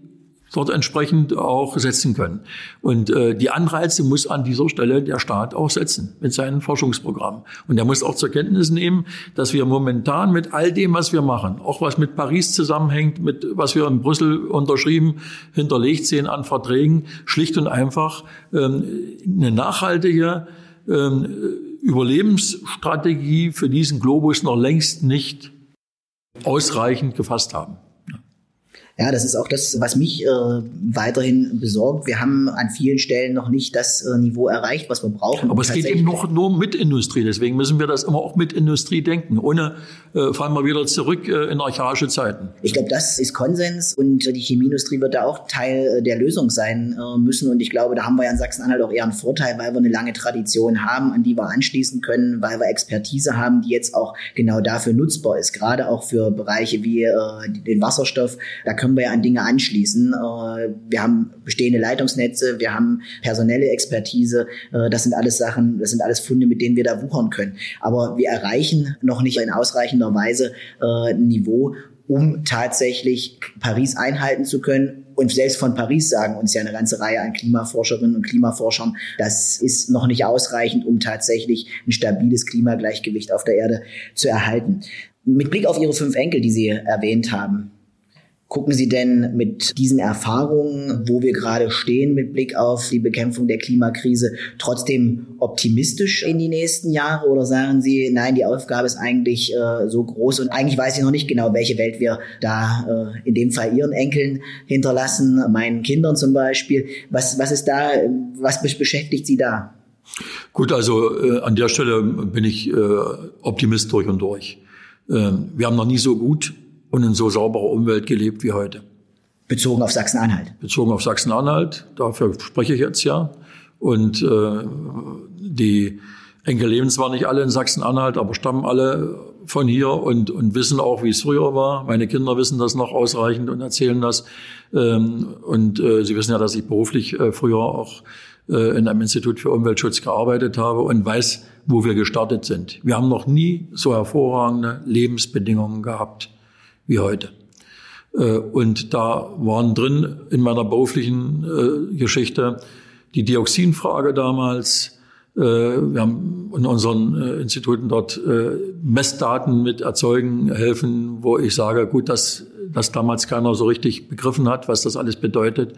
dort entsprechend auch setzen können. Und äh, die Anreize muss an dieser Stelle der Staat auch setzen mit seinen Forschungsprogrammen. Und er muss auch zur Kenntnis nehmen, dass wir momentan mit all dem, was wir machen, auch was mit Paris zusammenhängt, mit was wir in Brüssel unterschrieben, hinterlegt sehen an Verträgen, schlicht und einfach ähm, eine nachhaltige ähm, Überlebensstrategie für diesen Globus noch längst nicht ausreichend gefasst haben. Ja, das ist auch das, was mich äh, weiterhin besorgt. Wir haben an vielen Stellen noch nicht das äh, Niveau erreicht, was wir brauchen. Aber es geht eben noch nur mit Industrie. Deswegen müssen wir das immer auch mit Industrie denken. Ohne äh, fallen wir wieder zurück äh, in archaische Zeiten. Ich glaube, das ist Konsens und die Chemieindustrie wird da auch Teil äh, der Lösung sein äh, müssen. Und ich glaube, da haben wir ja in Sachsen-Anhalt auch eher einen Vorteil, weil wir eine lange Tradition haben, an die wir anschließen können, weil wir Expertise haben, die jetzt auch genau dafür nutzbar ist. Gerade auch für Bereiche wie den Wasserstoff. Da können wir ja an Dinge anschließen. Äh, wir haben bestehende Leitungsnetze, wir haben personelle Expertise. Äh, das sind alles Sachen, das sind alles Funde, mit denen wir da wuchern können. Aber wir erreichen noch nicht in ausreichender Weise äh, ein Niveau, um tatsächlich Paris einhalten zu können. Und selbst von Paris sagen uns ja eine ganze Reihe an Klimaforscherinnen und Klimaforschern, das ist noch nicht ausreichend, um tatsächlich ein stabiles Klimagleichgewicht auf der Erde zu erhalten. Mit Blick auf Ihre fünf Enkel, die Sie erwähnt haben, Gucken Sie denn mit diesen Erfahrungen, wo wir gerade stehen mit Blick auf die Bekämpfung der Klimakrise, trotzdem optimistisch in die nächsten Jahre oder sagen Sie, nein, die Aufgabe ist eigentlich äh, so groß und eigentlich weiß ich noch nicht genau, welche Welt wir da äh, in dem Fall Ihren Enkeln hinterlassen, meinen Kindern zum Beispiel. Was, was ist da, was beschäftigt Sie da? Gut, also äh, an der Stelle bin ich äh, Optimist durch und durch. Äh, wir haben noch nie so gut und in so sauberer Umwelt gelebt wie heute. Bezogen auf Sachsen-Anhalt. Bezogen auf Sachsen-Anhalt, dafür spreche ich jetzt ja. Und äh, die Enkel leben zwar nicht alle in Sachsen-Anhalt, aber stammen alle von hier und, und wissen auch, wie es früher war. Meine Kinder wissen das noch ausreichend und erzählen das. Ähm, und äh, sie wissen ja, dass ich beruflich äh, früher auch äh, in einem Institut für Umweltschutz gearbeitet habe und weiß, wo wir gestartet sind. Wir haben noch nie so hervorragende Lebensbedingungen gehabt wie heute. Äh, und da waren drin in meiner beruflichen äh, Geschichte die Dioxinfrage damals. Äh, wir haben in unseren Instituten dort Messdaten mit erzeugen helfen, wo ich sage, gut, dass das damals keiner so richtig begriffen hat, was das alles bedeutet.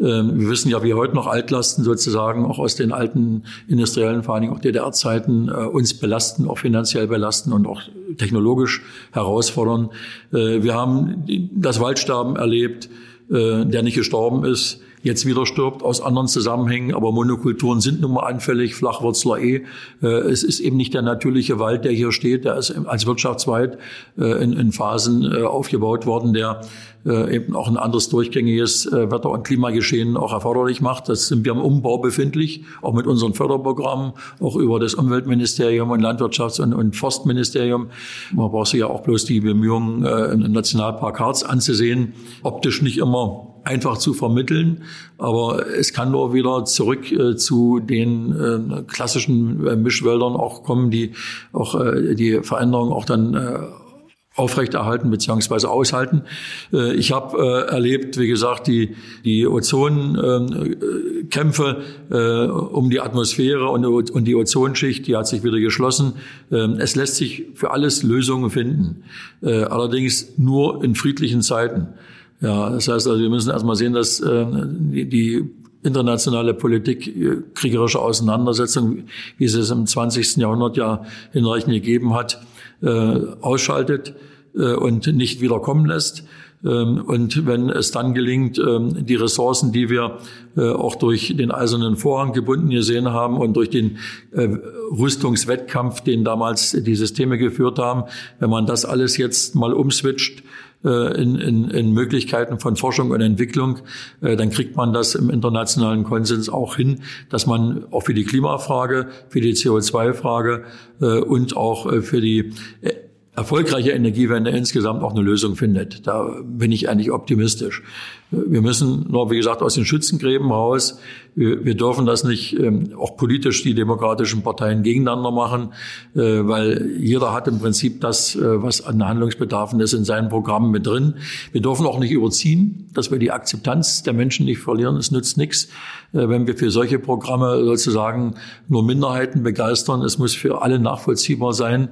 Ähm, wir wissen ja, wie heute noch Altlasten sozusagen auch aus den alten industriellen, vor allen Dingen auch DDR-Zeiten äh, uns belasten, auch finanziell belasten und auch technologisch herausfordern. Äh, wir haben das Waldsterben erlebt, äh, der nicht gestorben ist jetzt wieder stirbt aus anderen Zusammenhängen. Aber Monokulturen sind nun mal anfällig, Flachwurzler eh. Äh, es ist eben nicht der natürliche Wald, der hier steht. Der ist als Wirtschaftswald äh, in, Phasen äh, aufgebaut worden, der eben auch ein anderes durchgängiges Wetter- und Klimageschehen auch erforderlich macht. Das sind wir im Umbau befindlich, auch mit unseren Förderprogrammen, auch über das Umweltministerium und Landwirtschafts- und, und Forstministerium. Man braucht sich ja auch bloß die Bemühungen im Nationalpark Harz anzusehen. Optisch nicht immer einfach zu vermitteln. Aber es kann nur wieder zurück äh, zu den äh, klassischen äh, Mischwäldern auch kommen, die auch äh, die Veränderung auch dann äh, aufrechterhalten beziehungsweise aushalten. Äh, ich habe erlebt, wie gesagt, die, die Ozonkämpfe um die Atmosphäre und, und die Ozonschicht, die hat sich wieder geschlossen. Ähm, es lässt sich für alles Lösungen finden, allerdings nur in friedlichen Zeiten. Ja, das heißt also, wir müssen erstmal sehen, dass äh, die, die internationale Politik, äh, kriegerische Auseinandersetzung, wie sie es im 20. Jahrhundert ja hinreichend gegeben hat, äh, ausschaltet äh, und nicht wieder kommen lässt. Ähm, und wenn es dann gelingt, ähm, die Ressourcen, die wir auch durch den eisernen Vorhang gebunden gesehen haben und durch den Rüstungswettkampf, den damals die Systeme geführt haben, wenn man das alles jetzt mal umswitcht äh, in, in, in Möglichkeiten von Forschung und Entwicklung, äh, dann kriegt man das im internationalen Konsens auch hin, dass man auch für die Klimafrage, für die CO2-Frage äh, und auch für die erfolgreiche Energiewende insgesamt auch eine Lösung findet. Da bin ich eigentlich optimistisch. Wir müssen nur, wie gesagt, aus den Schützengräben raus. Wir, wir dürfen das nicht ähm, auch politisch die demokratischen Parteien gegeneinander machen, äh, weil jeder hat im Prinzip das, äh, was an Handlungsbedarfen ist, in seinen Programmen mit drin. Wir dürfen auch nicht überziehen, dass wir die Akzeptanz der Menschen nicht verlieren. Es nützt nichts, äh, wenn wir für solche Programme sozusagen nur Minderheiten begeistern. Es muss für alle nachvollziehbar sein.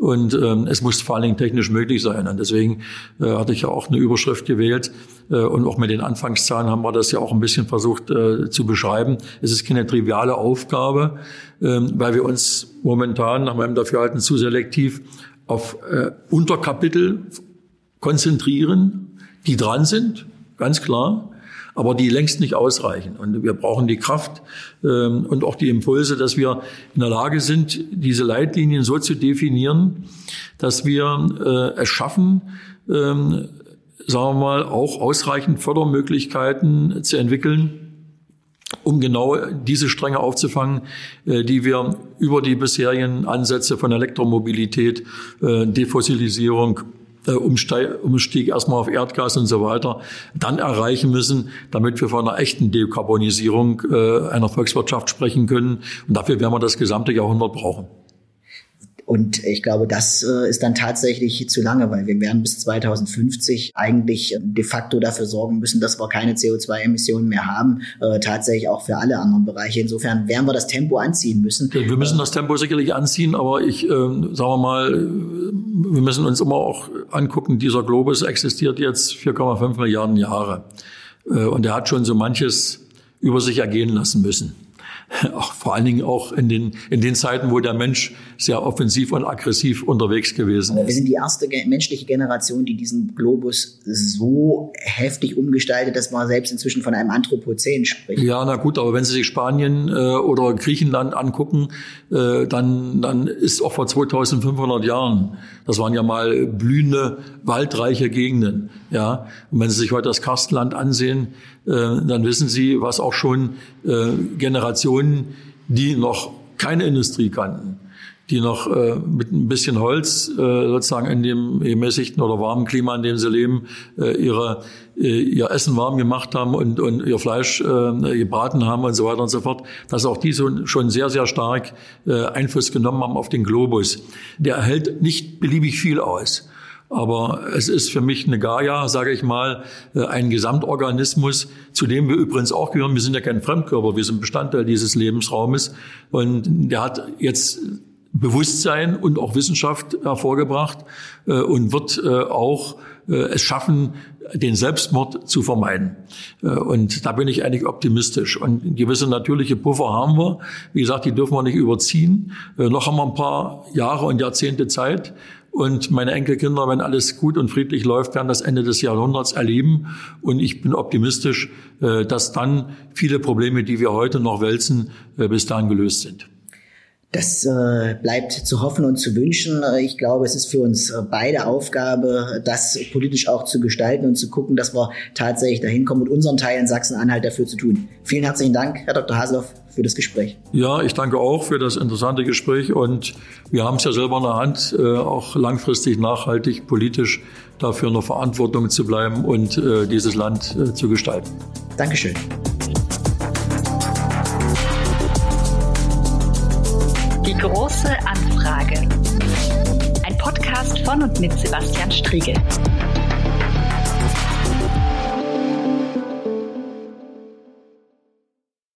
Und ähm, es muss vor allen Dingen technisch möglich sein. Und deswegen äh, hatte ich ja auch eine Überschrift gewählt. Äh, und auch mit den Anfangszahlen haben wir das ja auch ein bisschen versucht äh, zu beschreiben. Es ist keine triviale Aufgabe, äh, weil wir uns momentan nach meinem Dafürhalten zu selektiv auf äh, Unterkapitel konzentrieren, die dran sind, ganz klar aber die längst nicht ausreichen. Und wir brauchen die Kraft ähm, und auch die Impulse, dass wir in der Lage sind, diese Leitlinien so zu definieren, dass wir äh, es schaffen, ähm, sagen wir mal, auch ausreichend Fördermöglichkeiten zu entwickeln, um genau diese Stränge aufzufangen, äh, die wir über die bisherigen Ansätze von Elektromobilität, äh, Defossilisierung Umstieg erstmal auf Erdgas und so weiter, dann erreichen müssen, damit wir von einer echten Dekarbonisierung äh, einer Volkswirtschaft sprechen können. Und dafür werden wir das gesamte Jahrhundert brauchen. Und ich glaube, das äh, ist dann tatsächlich zu lange, weil wir werden bis 2050 eigentlich de facto dafür sorgen müssen, dass wir keine CO2-Emissionen mehr haben, äh, tatsächlich auch für alle anderen Bereiche. Insofern werden wir das Tempo anziehen müssen. Wir müssen das Tempo sicherlich anziehen, aber ich, äh, sagen wir mal, wir müssen uns immer auch angucken, dieser Globus existiert jetzt 4,5 Milliarden Jahre. Äh, und er hat schon so manches über sich ergehen lassen müssen. auch vor allen Dingen auch in den, in den Zeiten, wo der Mensch sehr offensiv und aggressiv unterwegs gewesen ist. Wir sind die erste menschliche Generation, die diesen Globus so heftig umgestaltet, dass man selbst inzwischen von einem Anthropozän spricht. Ja, na gut, aber wenn Sie sich Spanien äh, oder Griechenland angucken, äh, dann, dann ist auch vor 2500 Jahren, das waren ja mal blühende, waldreiche Gegenden. Ja, und wenn Sie sich heute das Karstland ansehen, äh, dann wissen Sie, was auch schon äh, Generationen, die noch keine Industrie kannten, die noch äh, mit ein bisschen Holz äh, sozusagen in dem gemäßigten oder warmen Klima, in dem sie leben, äh, ihre, äh, ihr Essen warm gemacht haben und, und ihr Fleisch äh, gebraten haben und so weiter und so fort, dass auch die so, schon sehr, sehr stark äh, Einfluss genommen haben auf den Globus. Der hält nicht beliebig viel aus. Aber es ist für mich eine Gaia, sage ich mal, äh, ein Gesamtorganismus, zu dem wir übrigens auch gehören. Wir sind ja kein Fremdkörper, wir sind Bestandteil dieses Lebensraumes. Und der hat jetzt Bewusstsein und auch Wissenschaft hervorgebracht äh, und wird äh, auch es schaffen, den Selbstmord zu vermeiden. Und da bin ich eigentlich optimistisch. Und gewisse natürliche Puffer haben wir. Wie gesagt, die dürfen wir nicht überziehen. Noch haben wir ein paar Jahre und Jahrzehnte Zeit. Und meine Enkelkinder, wenn alles gut und friedlich läuft, werden das Ende des Jahrhunderts erleben. Und ich bin optimistisch, äh, dass dann viele Probleme, die wir heute noch wälzen, äh, bis dahin gelöst sind. Das äh, bleibt zu hoffen und zu wünschen. Ich glaube, es ist für uns beide Aufgabe, das politisch auch zu gestalten und zu gucken, dass wir tatsächlich dahin kommen und unseren Teil in Sachsen-Anhalt dafür zu tun. Vielen herzlichen Dank, Herr Dr. Haseloff, für das Gespräch. Ja, ich danke auch für das interessante Gespräch und wir haben es ja selber in der Hand, äh, auch langfristig nachhaltig politisch dafür eine Verantwortung zu bleiben und äh, dieses Land äh, zu gestalten. Dankeschön. Die große Anfrage. Ein Podcast von und mit Sebastian Striegel.